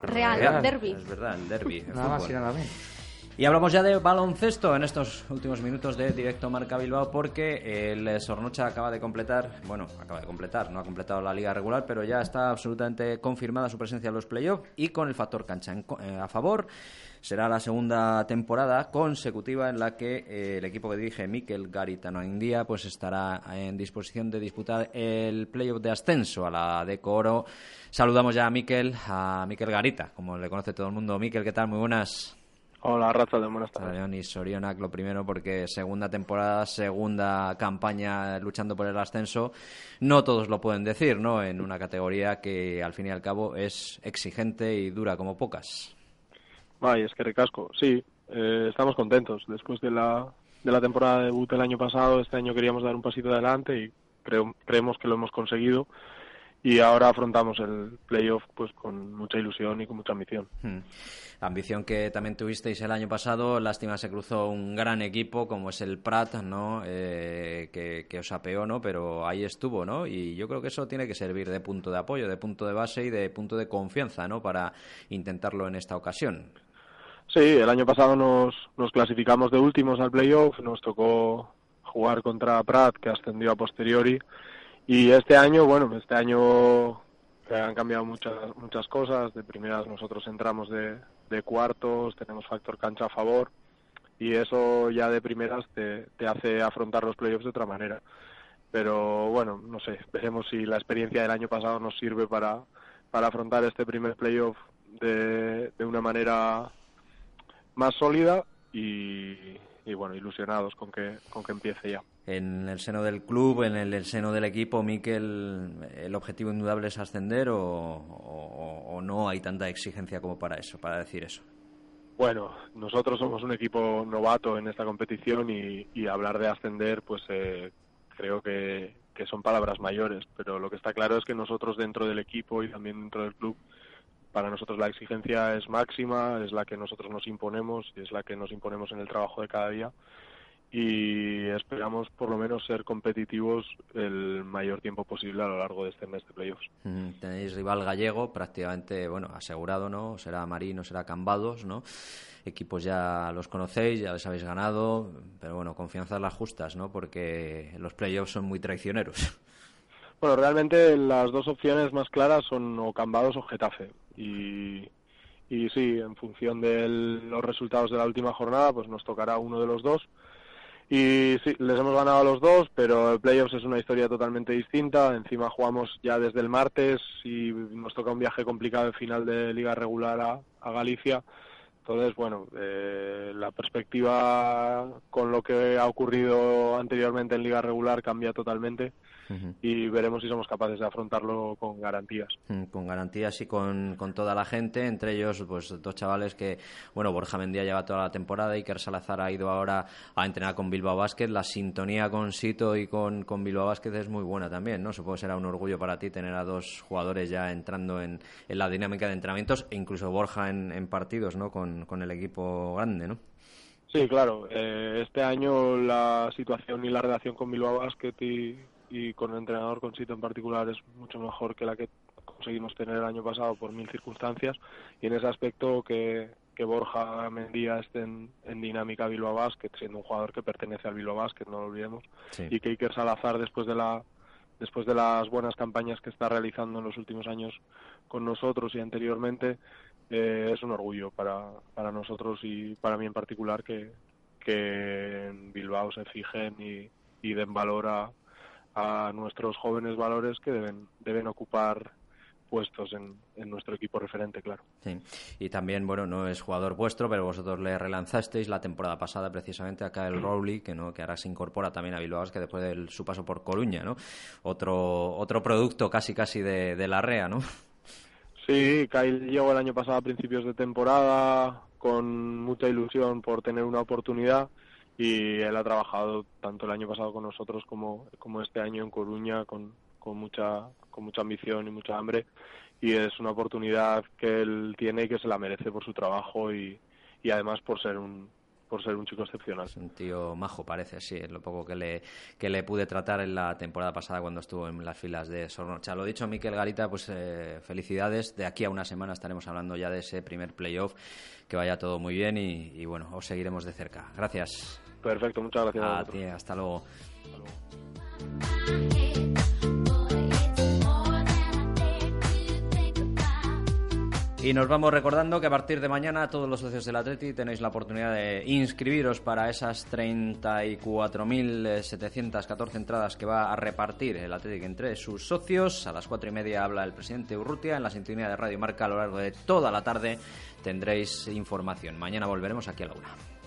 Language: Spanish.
Real, Real, derby. Es verdad, el derby. el Nada más fútbol. y nada menos. Y hablamos ya de baloncesto en estos últimos minutos de Directo Marca Bilbao porque el Sornocha acaba de completar, bueno, acaba de completar, no ha completado la liga regular, pero ya está absolutamente confirmada su presencia en los playoffs y con el factor cancha eh, a favor. Será la segunda temporada consecutiva en la que eh, el equipo que dirige Mikel Garitano India pues estará en disposición de disputar el playoff de ascenso a la Deco Oro. Saludamos ya a Mikel, a Mikel Garita, como le conoce todo el mundo. Mikel, ¿qué tal? Muy buenas. Hola, Racha de buenas tardes. León y Sorionak, lo primero porque segunda temporada, segunda campaña luchando por el ascenso, no todos lo pueden decir, ¿no? En una categoría que al fin y al cabo es exigente y dura como pocas. Vaya, es que recasco. Sí, eh, estamos contentos. Después de la, de la temporada de debut del año pasado, este año queríamos dar un pasito adelante y creo, creemos que lo hemos conseguido. Y ahora afrontamos el playoff pues con mucha ilusión y con mucha ambición. Hmm. Ambición que también tuvisteis el año pasado, lástima se cruzó un gran equipo como es el Prat, ¿no? Eh, que, que os apeó, ¿no? Pero ahí estuvo, ¿no? Y yo creo que eso tiene que servir de punto de apoyo, de punto de base y de punto de confianza, ¿no? Para intentarlo en esta ocasión. Sí, el año pasado nos, nos clasificamos de últimos al playoff, nos tocó jugar contra Prat, que ascendió a posteriori, y este año, bueno, este año han cambiado muchas muchas cosas, de primeras nosotros entramos de, de cuartos, tenemos factor cancha a favor, y eso ya de primeras te, te hace afrontar los playoffs de otra manera. Pero bueno, no sé, veremos si la experiencia del año pasado nos sirve para, para afrontar este primer playoff de, de una manera más sólida y, y, bueno, ilusionados con que, con que empiece ya. En el seno del club, en el, seno del equipo, Miquel, ¿el objetivo indudable es ascender o, no hay tanta exigencia como para eso, para decir eso? Bueno, nosotros somos un equipo novato en esta competición y, y hablar de ascender, pues eh, creo que son palabras mayores, pero lo que está claro es que nosotros dentro del equipo y también dentro del club, para nosotros la exigencia es máxima, es la que nosotros nos imponemos y es la que nos imponemos en el trabajo de cada día y esperamos por lo menos ser competitivos el mayor tiempo posible a lo largo de este mes de playoffs. Mm, Tenéis rival gallego prácticamente, bueno, asegurado, ¿no? Será Marino, será Cambados, ¿no? Equipos ya los conocéis, ya les habéis ganado, pero bueno, confianzas las justas, ¿no? Porque los playoffs son muy traicioneros. Bueno, realmente las dos opciones más claras son o Cambados o Getafe. Y, y sí, en función de los resultados de la última jornada, pues nos tocará uno de los dos. Y sí, les hemos ganado a los dos, pero el playoffs es una historia totalmente distinta. Encima jugamos ya desde el martes y nos toca un viaje complicado de final de liga regular a, a Galicia. Entonces, bueno, eh, la perspectiva con lo que ha ocurrido anteriormente en liga regular cambia totalmente y veremos si somos capaces de afrontarlo con garantías. Mm, Con garantías y con, con toda la gente, entre ellos pues dos chavales que, bueno, Borja Mendía lleva toda la temporada, Iker Salazar ha ido ahora a entrenar con Bilbao Basket, la sintonía con Sito y con, con Bilbao Basket es muy buena también, ¿no? Supongo que será un orgullo para ti tener a dos jugadores ya entrando en, en la dinámica de entrenamientos e incluso Borja en, en partidos, ¿no? Con, con el equipo grande, ¿no? Sí, claro. eh, este año la situación y la relación con Bilbao Basket y, y con el entrenador, con Sito en particular, es mucho mejor que la que conseguimos tener el año pasado por mil circunstancias. Y en ese aspecto que, que Borja Mendía esté en, en dinámica Bilbao Basket, siendo un jugador que pertenece al Bilbao Basket, no lo olvidemos. Sí. Y que Iker Salazar, después de la después de las buenas campañas que está realizando en los últimos años con nosotros y anteriormente, eh, es un orgullo para, para nosotros y para mí en particular que, que en Bilbao se fijen y, y den valor a, a nuestros jóvenes valores que deben, deben ocupar puestos en, en nuestro equipo referente, claro. Sí. Y también, bueno, no es jugador vuestro, pero vosotros le relanzasteis la temporada pasada precisamente acá el Rowley, que no que ahora se incorpora también a Bilbao, que después de su paso por Coruña, ¿no? Otro otro producto casi casi de, de la REA, ¿no? Sí, Kyle llegó el año pasado a principios de temporada con mucha ilusión por tener una oportunidad y él ha trabajado tanto el año pasado con nosotros como, como este año en Coruña con, con mucha con mucha ambición y mucha hambre. Y es una oportunidad que él tiene y que se la merece por su trabajo y, y además por ser un por ser un chico excepcional. Es un tío majo, parece, sí, es lo poco que le, que le pude tratar en la temporada pasada cuando estuvo en las filas de Sornocha. Lo dicho, Miquel Garita, pues eh, felicidades. De aquí a una semana estaremos hablando ya de ese primer playoff. Que vaya todo muy bien y, y bueno, os seguiremos de cerca. Gracias. Perfecto, muchas gracias. A, ti, hasta luego. Hasta luego. Y nos vamos recordando que a partir de mañana todos los socios del Atleti tenéis la oportunidad de inscribiros para esas 34.714 entradas que va a repartir el Athletic entre sus socios. A las cuatro y media habla el presidente Urrutia en la sintonía de Radio Marca a lo largo de toda la tarde tendréis información. Mañana volveremos aquí a la una.